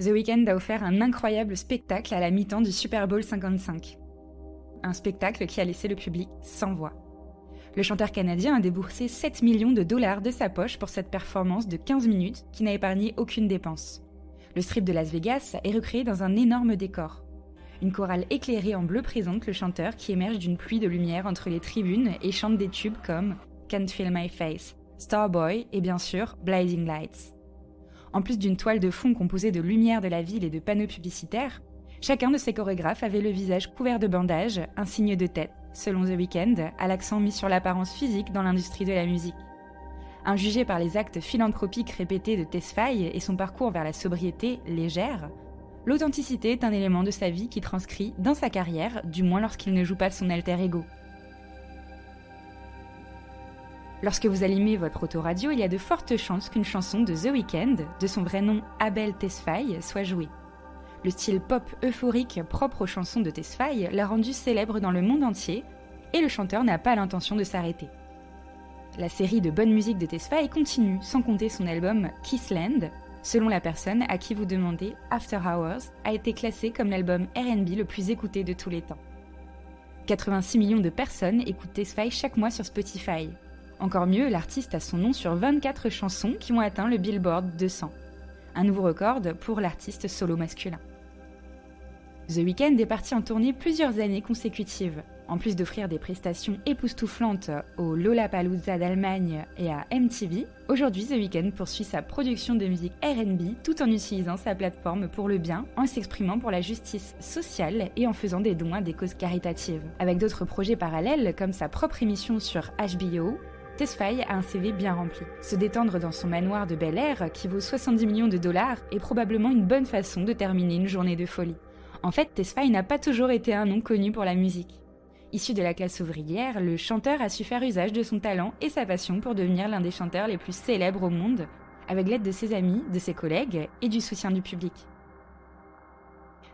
The Weeknd a offert un incroyable spectacle à la mi-temps du Super Bowl 55. Un spectacle qui a laissé le public sans voix. Le chanteur canadien a déboursé 7 millions de dollars de sa poche pour cette performance de 15 minutes qui n'a épargné aucune dépense. Le strip de Las Vegas est recréé dans un énorme décor. Une chorale éclairée en bleu présente le chanteur qui émerge d'une pluie de lumière entre les tribunes et chante des tubes comme Can't Feel My Face, Starboy et bien sûr Blinding Lights. En plus d'une toile de fond composée de lumière de la ville et de panneaux publicitaires, chacun de ces chorégraphes avait le visage couvert de bandages, un signe de tête, selon The Weeknd, à l'accent mis sur l'apparence physique dans l'industrie de la musique. Injugé par les actes philanthropiques répétés de Tesfaye et son parcours vers la sobriété légère, l'authenticité est un élément de sa vie qui transcrit dans sa carrière, du moins lorsqu'il ne joue pas son alter ego. Lorsque vous allumez votre autoradio, il y a de fortes chances qu'une chanson de The Weeknd, de son vrai nom Abel Tesfaye, soit jouée. Le style pop euphorique propre aux chansons de Tesfaye l'a rendu célèbre dans le monde entier, et le chanteur n'a pas l'intention de s'arrêter. La série de bonne musique de Tesfaye continue, sans compter son album Kissland, selon la personne à qui vous demandez After Hours, a été classé comme l'album RB le plus écouté de tous les temps. 86 millions de personnes écoutent Tesfaye chaque mois sur Spotify, encore mieux, l'artiste a son nom sur 24 chansons qui ont atteint le Billboard 200. Un nouveau record pour l'artiste solo masculin. The Weeknd est parti en tournée plusieurs années consécutives. En plus d'offrir des prestations époustouflantes au Lollapalooza d'Allemagne et à MTV, aujourd'hui The Weeknd poursuit sa production de musique RB tout en utilisant sa plateforme pour le bien, en s'exprimant pour la justice sociale et en faisant des dons à des causes caritatives. Avec d'autres projets parallèles comme sa propre émission sur HBO Tesfaye a un CV bien rempli. Se détendre dans son manoir de Bel Air, qui vaut 70 millions de dollars, est probablement une bonne façon de terminer une journée de folie. En fait, Tesfaye n'a pas toujours été un nom connu pour la musique. Issu de la classe ouvrière, le chanteur a su faire usage de son talent et sa passion pour devenir l'un des chanteurs les plus célèbres au monde, avec l'aide de ses amis, de ses collègues et du soutien du public.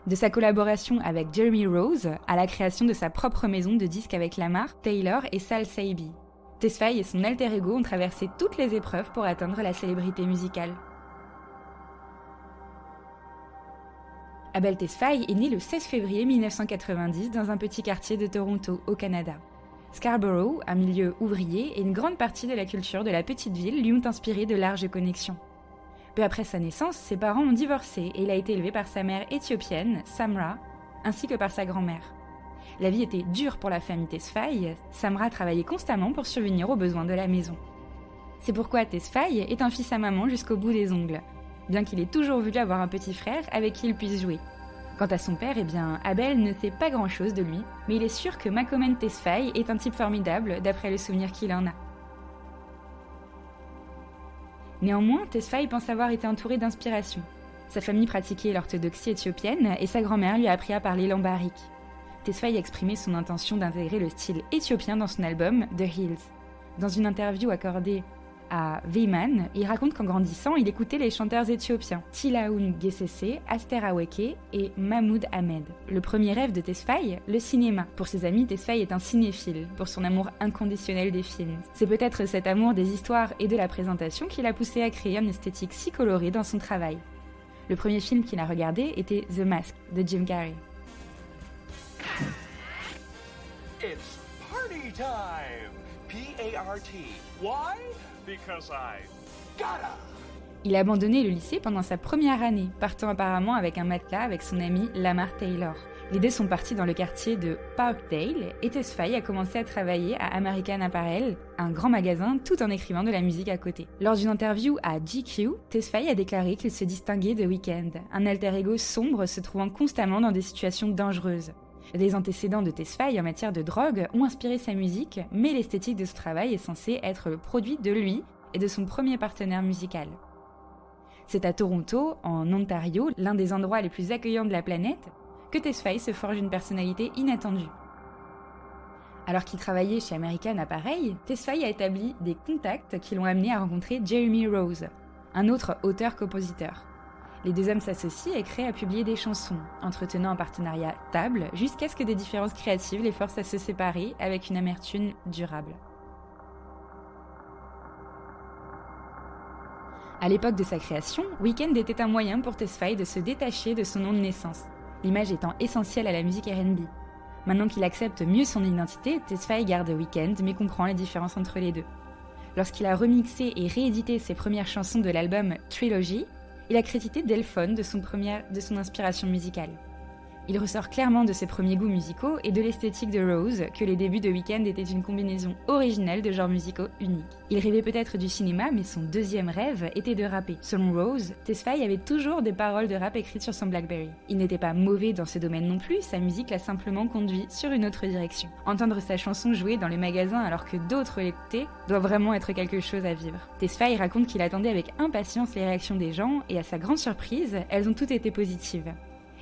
De sa collaboration avec Jeremy Rose à la création de sa propre maison de disques avec Lamar, Taylor et Sal Saibi, Tesfaye et son alter ego ont traversé toutes les épreuves pour atteindre la célébrité musicale. Abel Tesfaye est né le 16 février 1990 dans un petit quartier de Toronto, au Canada. Scarborough, un milieu ouvrier, et une grande partie de la culture de la petite ville lui ont inspiré de larges connexions. Peu après sa naissance, ses parents ont divorcé et il a été élevé par sa mère éthiopienne, Samra, ainsi que par sa grand-mère. La vie était dure pour la famille Tesfaye, Samra travaillait constamment pour survenir aux besoins de la maison. C'est pourquoi Tesfaye est un fils à maman jusqu'au bout des ongles, bien qu'il ait toujours voulu avoir un petit frère avec qui il puisse jouer. Quant à son père, eh bien, Abel ne sait pas grand-chose de lui, mais il est sûr que Macomen Tesfaye est un type formidable d'après le souvenir qu'il en a. Néanmoins, Tesfaye pense avoir été entouré d'inspiration. Sa famille pratiquait l'orthodoxie éthiopienne et sa grand-mère lui a appris à parler l'ambarique. Tesfaye a exprimé son intention d'intégrer le style éthiopien dans son album The Hills. Dans une interview accordée à Veyman, il raconte qu'en grandissant, il écoutait les chanteurs éthiopiens Tilaoun Gesese, Aster Aweke et Mahmoud Ahmed. Le premier rêve de Tesfaye, le cinéma. Pour ses amis, Tesfaye est un cinéphile, pour son amour inconditionnel des films. C'est peut-être cet amour des histoires et de la présentation qui l'a poussé à créer une esthétique si colorée dans son travail. Le premier film qu'il a regardé était The Mask de Jim Carrey. It's party time! P-A-R-T. Why? Because I gotta! Il a abandonné le lycée pendant sa première année, partant apparemment avec un matelas avec son ami Lamar Taylor. Les deux sont partis dans le quartier de Parkdale et Tesfaye a commencé à travailler à American Apparel, un grand magasin, tout en écrivant de la musique à côté. Lors d'une interview à GQ, Tesfaye a déclaré qu'il se distinguait de Weekend, un alter ego sombre se trouvant constamment dans des situations dangereuses. Les antécédents de Tesfaye en matière de drogue ont inspiré sa musique, mais l'esthétique de ce travail est censée être le produit de lui et de son premier partenaire musical. C'est à Toronto, en Ontario, l'un des endroits les plus accueillants de la planète, que Tesfaye se forge une personnalité inattendue. Alors qu'il travaillait chez American Appareil, Tesfaye a établi des contacts qui l'ont amené à rencontrer Jeremy Rose, un autre auteur-compositeur. Les deux hommes s'associent et créent à publier des chansons, entretenant un partenariat stable jusqu'à ce que des différences créatives les forcent à se séparer avec une amertume durable. À l'époque de sa création, Weekend était un moyen pour Tesfaye de se détacher de son nom de naissance, l'image étant essentielle à la musique RB. Maintenant qu'il accepte mieux son identité, Tesfaye garde Weekend mais comprend les différences entre les deux. Lorsqu'il a remixé et réédité ses premières chansons de l'album Trilogy, il a crédité Delphone de son, de son inspiration musicale. Il ressort clairement de ses premiers goûts musicaux et de l'esthétique de Rose que les débuts de Weekend étaient une combinaison originelle de genres musicaux uniques. Il rêvait peut-être du cinéma, mais son deuxième rêve était de rapper. Selon Rose, Tesfaye avait toujours des paroles de rap écrites sur son Blackberry. Il n'était pas mauvais dans ce domaine non plus, sa musique l'a simplement conduit sur une autre direction. Entendre sa chanson jouée dans les magasins alors que d'autres l'écoutaient doit vraiment être quelque chose à vivre. Tesfaye raconte qu'il attendait avec impatience les réactions des gens et à sa grande surprise, elles ont toutes été positives.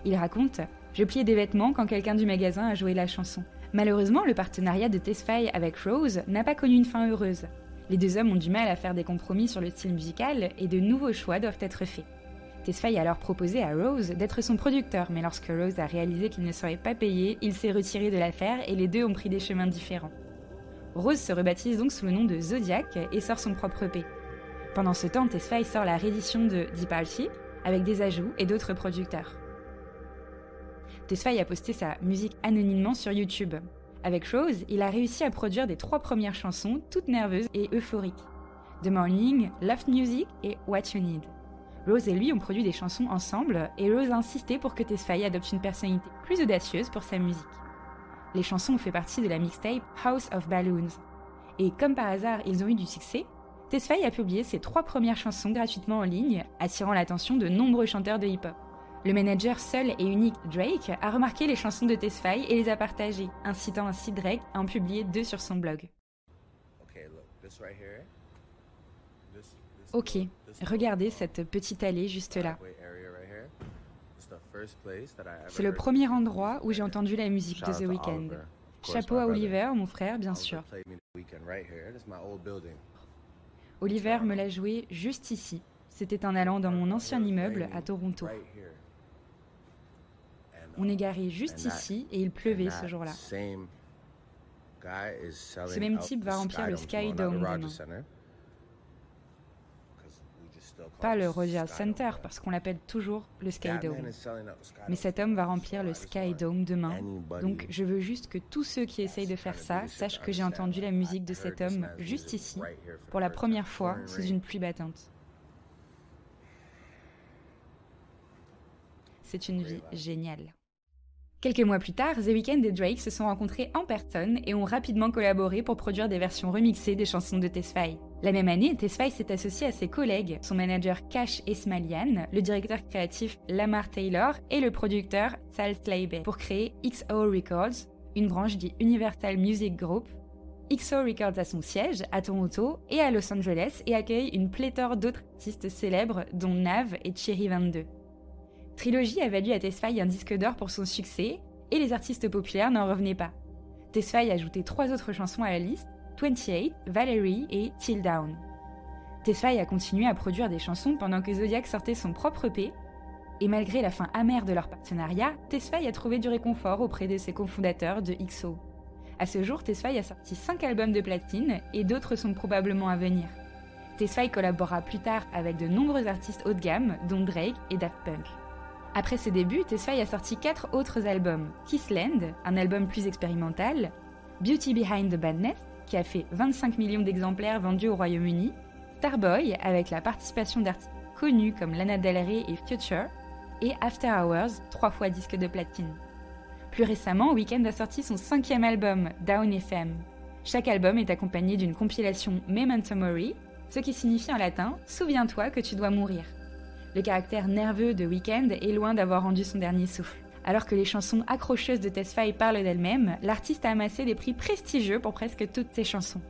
Il raconte je pliais des vêtements quand quelqu'un du magasin a joué la chanson. Malheureusement, le partenariat de Tesfaye avec Rose n'a pas connu une fin heureuse. Les deux hommes ont du mal à faire des compromis sur le style musical et de nouveaux choix doivent être faits. Tesfaye a alors proposé à Rose d'être son producteur, mais lorsque Rose a réalisé qu'il ne serait pas payé, il s'est retiré de l'affaire et les deux ont pris des chemins différents. Rose se rebaptise donc sous le nom de Zodiac et sort son propre EP. Pendant ce temps, Tesfaye sort la réédition de Deep Party avec des ajouts et d'autres producteurs. Tesfaye a posté sa musique anonymement sur YouTube. Avec Rose, il a réussi à produire des trois premières chansons, toutes nerveuses et euphoriques. The Morning, Love Music et What You Need. Rose et lui ont produit des chansons ensemble et Rose a insisté pour que Tesfaye adopte une personnalité plus audacieuse pour sa musique. Les chansons ont fait partie de la mixtape House of Balloons. Et comme par hasard, ils ont eu du succès, Tesfaye a publié ses trois premières chansons gratuitement en ligne, attirant l'attention de nombreux chanteurs de hip-hop. Le manager seul et unique Drake a remarqué les chansons de Tesfaye et les a partagées, incitant ainsi Drake à en publier deux sur son blog. Ok, regardez cette petite allée juste là. C'est le premier endroit où j'ai entendu la musique de The Weeknd. Chapeau à Oliver, mon frère, bien sûr. Oliver me l'a joué juste ici. C'était en allant dans mon ancien immeuble à Toronto. On est garé juste ici et il pleuvait ce jour-là. Ce même type va remplir le Sky Dome demain. Pas le Rogers Center parce qu'on l'appelle toujours le Sky Dome. Mais cet homme va remplir le Sky Dome demain. Donc je veux juste que tous ceux qui essayent de faire ça sachent que j'ai entendu la musique de cet homme juste ici, pour la première fois, sous une pluie battante. C'est une vie géniale. Quelques mois plus tard, The Weeknd et Drake se sont rencontrés en personne et ont rapidement collaboré pour produire des versions remixées des chansons de Tesfaye. La même année, Tesfaye s'est associé à ses collègues, son manager Cash Esmalian, le directeur créatif Lamar Taylor et le producteur Sal Slaybe pour créer XO Records, une branche du Universal Music Group. XO Records a son siège à Toronto et à Los Angeles et accueille une pléthore d'autres artistes célèbres dont Nav et Cherry 22. Trilogy a valu à Tesfaye un disque d'or pour son succès, et les artistes populaires n'en revenaient pas. Tesfaye a ajouté trois autres chansons à la liste, 28, Valerie et Till Down. Tesfaye a continué à produire des chansons pendant que Zodiac sortait son propre EP, et malgré la fin amère de leur partenariat, Tesfaye a trouvé du réconfort auprès de ses cofondateurs de XO. À ce jour, Tesfaye a sorti 5 albums de platine et d'autres sont probablement à venir. Tesfaye collabora plus tard avec de nombreux artistes haut de gamme, dont Drake et Daft Punk. Après ses débuts, Tesfaye a sorti quatre autres albums. Kissland, un album plus expérimental, Beauty Behind the Badness, qui a fait 25 millions d'exemplaires vendus au Royaume-Uni, Starboy, avec la participation d'artistes connus comme Lana Del Rey et Future, et After Hours, trois fois disque de platine. Plus récemment, Weekend a sorti son cinquième album, Down FM. Chaque album est accompagné d'une compilation Memento Mori, ce qui signifie en latin Souviens-toi que tu dois mourir le caractère nerveux de Weekend est loin d'avoir rendu son dernier souffle. Alors que les chansons accrocheuses de Tesfaye parlent d'elles-mêmes, l'artiste a amassé des prix prestigieux pour presque toutes ses chansons.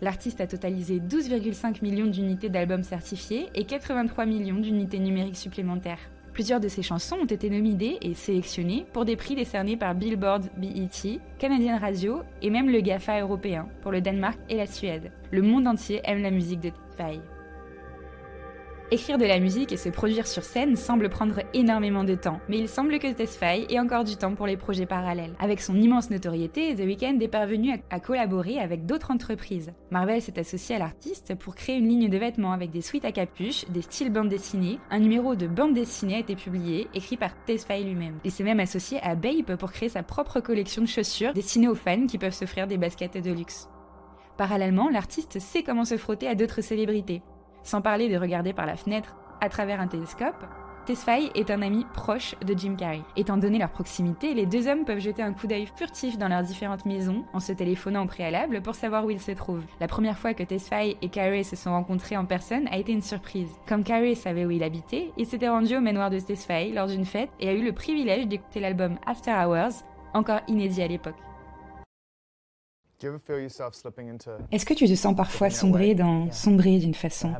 L'artiste a totalisé 12,5 millions d'unités d'albums certifiés et 83 millions d'unités numériques supplémentaires. Plusieurs de ses chansons ont été nominées et sélectionnées pour des prix décernés par Billboard BET, Canadian Radio et même le GAFA européen pour le Danemark et la Suède. Le monde entier aime la musique de Tesfaye. Écrire de la musique et se produire sur scène semble prendre énormément de temps, mais il semble que Tesfaye ait encore du temps pour les projets parallèles. Avec son immense notoriété, The Weeknd est parvenu à, collaborer avec d'autres entreprises. Marvel s'est associé à l'artiste pour créer une ligne de vêtements avec des suites à capuche, des styles bande dessinée. Un numéro de bande dessinée a été publié, écrit par Tesfaye lui-même. Il s'est même associé à Bape pour créer sa propre collection de chaussures destinées aux fans qui peuvent s'offrir des baskets de luxe. Parallèlement, l'artiste sait comment se frotter à d'autres célébrités. Sans parler de regarder par la fenêtre à travers un télescope, Tesfaye est un ami proche de Jim Carrey. Étant donné leur proximité, les deux hommes peuvent jeter un coup d'œil furtif dans leurs différentes maisons en se téléphonant au préalable pour savoir où ils se trouvent. La première fois que Tesfaye et Carrey se sont rencontrés en personne a été une surprise. Comme Carrey savait où il habitait, il s'était rendu au manoir de Tesfaye lors d'une fête et a eu le privilège d'écouter l'album After Hours, encore inédit à l'époque. Est-ce que tu te sens parfois sombrer dans sombrer d'une façon?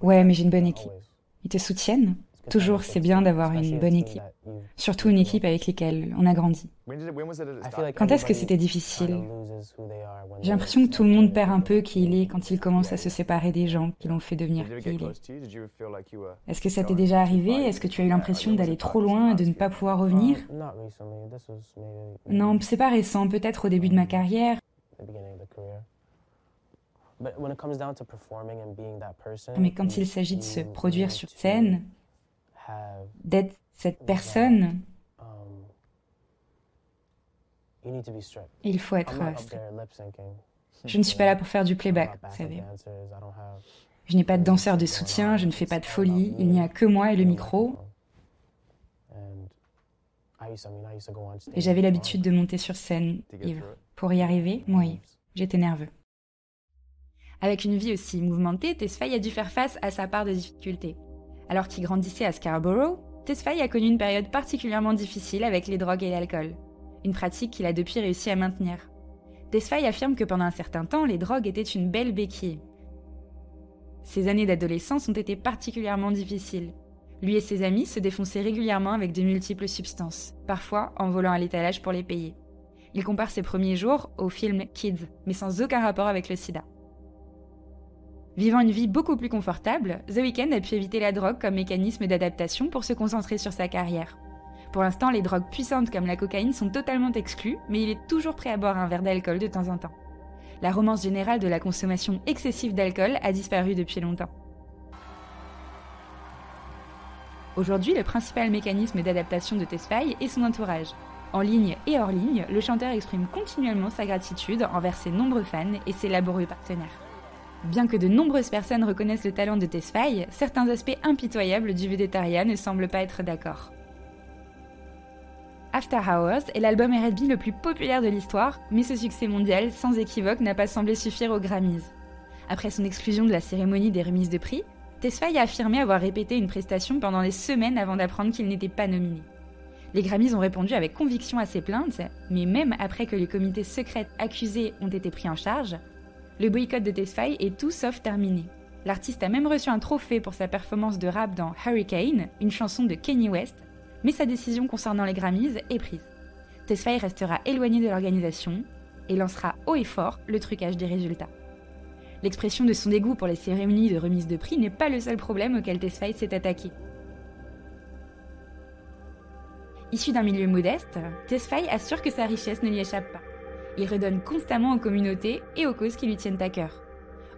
Ouais, mais j'ai une bonne équipe. Ils te soutiennent? Toujours, c'est bien d'avoir une bonne équipe. Surtout une équipe avec laquelle on a grandi. Quand est-ce que c'était difficile? J'ai l'impression que tout le monde perd un peu qui il est quand il commence à se séparer des gens qui l'ont fait devenir qui il est. Est-ce que ça t'est déjà arrivé? Est-ce que tu as eu l'impression d'aller trop loin et de ne pas pouvoir revenir? Non, c'est pas récent, peut-être au début de ma carrière. Mais quand il s'agit de se produire sur scène, d'être cette personne, um, il faut être strict. Je ne suis pas là pour faire du playback, vous savez. Je n'ai pas de danseur de soutien, je ne fais pas de folie, il n'y a que moi et le micro. Et j'avais l'habitude de monter sur scène, Pour y arriver, oui, j'étais nerveux. Avec une vie aussi mouvementée, Tesfaye a dû faire face à sa part de difficultés. Alors qu'il grandissait à Scarborough, Tesfaye a connu une période particulièrement difficile avec les drogues et l'alcool, une pratique qu'il a depuis réussi à maintenir. Tesfaye affirme que pendant un certain temps, les drogues étaient une belle béquille. Ses années d'adolescence ont été particulièrement difficiles. Lui et ses amis se défonçaient régulièrement avec de multiples substances, parfois en volant à l'étalage pour les payer. Il compare ses premiers jours au film Kids, mais sans aucun rapport avec le sida. Vivant une vie beaucoup plus confortable, The Weeknd a pu éviter la drogue comme mécanisme d'adaptation pour se concentrer sur sa carrière. Pour l'instant, les drogues puissantes comme la cocaïne sont totalement exclues, mais il est toujours prêt à boire un verre d'alcool de temps en temps. La romance générale de la consommation excessive d'alcool a disparu depuis longtemps. Aujourd'hui, le principal mécanisme d'adaptation de Tesfaye est son entourage. En ligne et hors ligne, le chanteur exprime continuellement sa gratitude envers ses nombreux fans et ses laborieux partenaires. Bien que de nombreuses personnes reconnaissent le talent de Tesfaye, certains aspects impitoyables du végétarien ne semblent pas être d'accord. After Hours est l'album R&B le plus populaire de l'histoire, mais ce succès mondial, sans équivoque, n'a pas semblé suffire aux Grammys. Après son exclusion de la cérémonie des remises de prix, Tesfaye a affirmé avoir répété une prestation pendant des semaines avant d'apprendre qu'il n'était pas nominé. Les Grammys ont répondu avec conviction à ses plaintes, mais même après que les comités secrets accusés ont été pris en charge, le boycott de Tesfaye est tout sauf terminé. L'artiste a même reçu un trophée pour sa performance de rap dans Hurricane, une chanson de Kanye West, mais sa décision concernant les Grammys est prise. Tesfaye restera éloigné de l'organisation et lancera haut et fort le trucage des résultats. L'expression de son dégoût pour les cérémonies de remise de prix n'est pas le seul problème auquel Tesfaye s'est attaqué. Issu d'un milieu modeste, Tesfaye assure que sa richesse ne lui échappe pas. Il redonne constamment aux communautés et aux causes qui lui tiennent à cœur.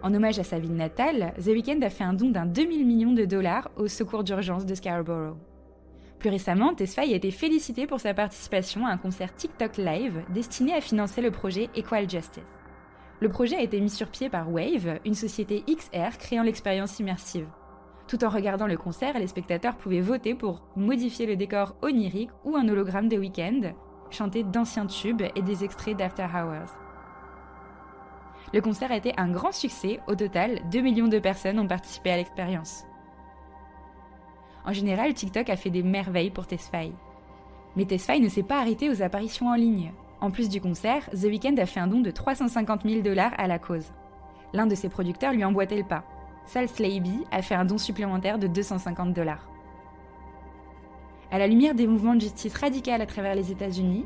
En hommage à sa ville natale, The Weeknd a fait un don d'un demi million de dollars au secours d'urgence de Scarborough. Plus récemment, Tesfaye a été félicité pour sa participation à un concert TikTok Live destiné à financer le projet Equal Justice. Le projet a été mis sur pied par Wave, une société XR créant l'expérience immersive. Tout en regardant le concert, les spectateurs pouvaient voter pour modifier le décor onirique ou un hologramme de Weeknd, chanter d'anciens tubes et des extraits d'After Hours. Le concert a été un grand succès, au total, 2 millions de personnes ont participé à l'expérience. En général, TikTok a fait des merveilles pour Tesfaye. Mais Tesfaye ne s'est pas arrêté aux apparitions en ligne. En plus du concert, The Weeknd a fait un don de 350 000 dollars à la cause. L'un de ses producteurs lui emboîtait le pas. Sal Slaby a fait un don supplémentaire de 250 dollars. À la lumière des mouvements de justice radicale à travers les États-Unis,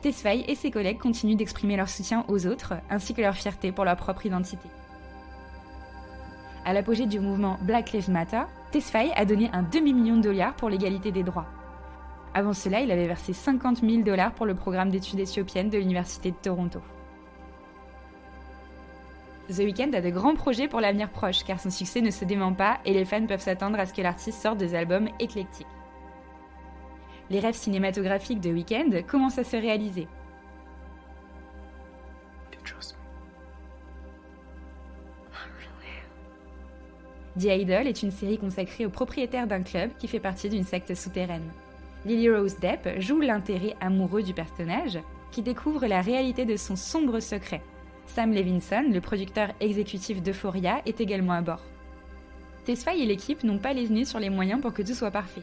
Tesfaye et ses collègues continuent d'exprimer leur soutien aux autres ainsi que leur fierté pour leur propre identité. À l'apogée du mouvement Black Lives Matter, Tesfaye a donné un demi-million de dollars pour l'égalité des droits. Avant cela, il avait versé 50 000 dollars pour le programme d'études éthiopiennes de l'Université de Toronto. The Weeknd a de grands projets pour l'avenir proche, car son succès ne se dément pas et les fans peuvent s'attendre à ce que l'artiste sorte des albums éclectiques. Les rêves cinématographiques de Weeknd commencent à se réaliser. The Idol est une série consacrée au propriétaire d'un club qui fait partie d'une secte souterraine. Lily Rose Depp joue l'intérêt amoureux du personnage qui découvre la réalité de son sombre secret. Sam Levinson, le producteur exécutif d'Euphoria, est également à bord. Tesfaye et l'équipe n'ont pas lésiné sur les moyens pour que tout soit parfait.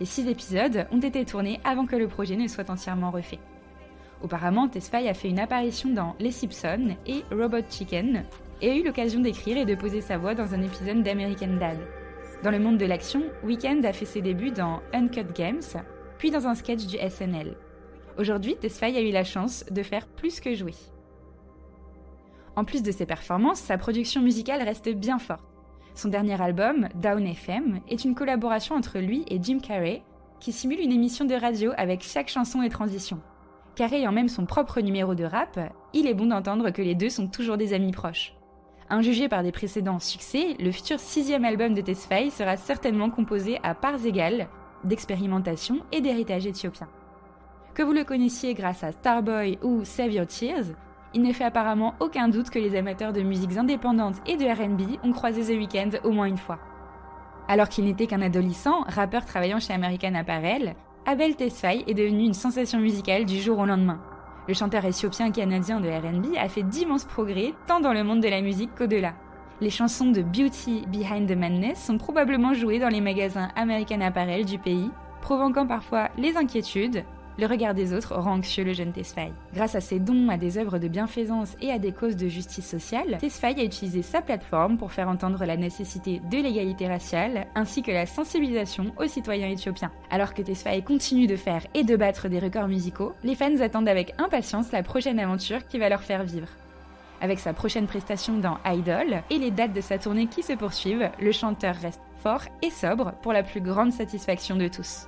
Les six épisodes ont été tournés avant que le projet ne soit entièrement refait. Auparavant, Tesfaye a fait une apparition dans Les Simpsons et Robot Chicken, et a eu l'occasion d'écrire et de poser sa voix dans un épisode d'American Dad. Dans le monde de l'action, Weekend a fait ses débuts dans Uncut Games, puis dans un sketch du SNL. Aujourd'hui, Tesfaye a eu la chance de faire plus que jouer. En plus de ses performances, sa production musicale reste bien forte. Son dernier album, Down FM, est une collaboration entre lui et Jim Carrey, qui simule une émission de radio avec chaque chanson et transition. Carrey ayant même son propre numéro de rap, il est bon d'entendre que les deux sont toujours des amis proches. Injugé par des précédents succès, le futur sixième album de Tesfaye sera certainement composé à parts égales d'expérimentation et d'héritage éthiopien. Que vous le connaissiez grâce à Starboy ou Save Your Tears, il ne fait apparemment aucun doute que les amateurs de musiques indépendantes et de RB ont croisé The Weeknd au moins une fois. Alors qu'il n'était qu'un adolescent, rappeur travaillant chez American Apparel, Abel Tesfaye est devenu une sensation musicale du jour au lendemain. Le chanteur éthiopien-canadien de RB a fait d'immenses progrès tant dans le monde de la musique qu'au-delà. Les chansons de Beauty Behind the Madness sont probablement jouées dans les magasins American Apparel du pays, provoquant parfois les inquiétudes, le regard des autres rend anxieux le jeune Tesfaye. Grâce à ses dons à des œuvres de bienfaisance et à des causes de justice sociale, Tesfaye a utilisé sa plateforme pour faire entendre la nécessité de l'égalité raciale ainsi que la sensibilisation aux citoyens éthiopiens. Alors que Tesfaye continue de faire et de battre des records musicaux, les fans attendent avec impatience la prochaine aventure qui va leur faire vivre. Avec sa prochaine prestation dans Idol et les dates de sa tournée qui se poursuivent, le chanteur reste fort et sobre pour la plus grande satisfaction de tous.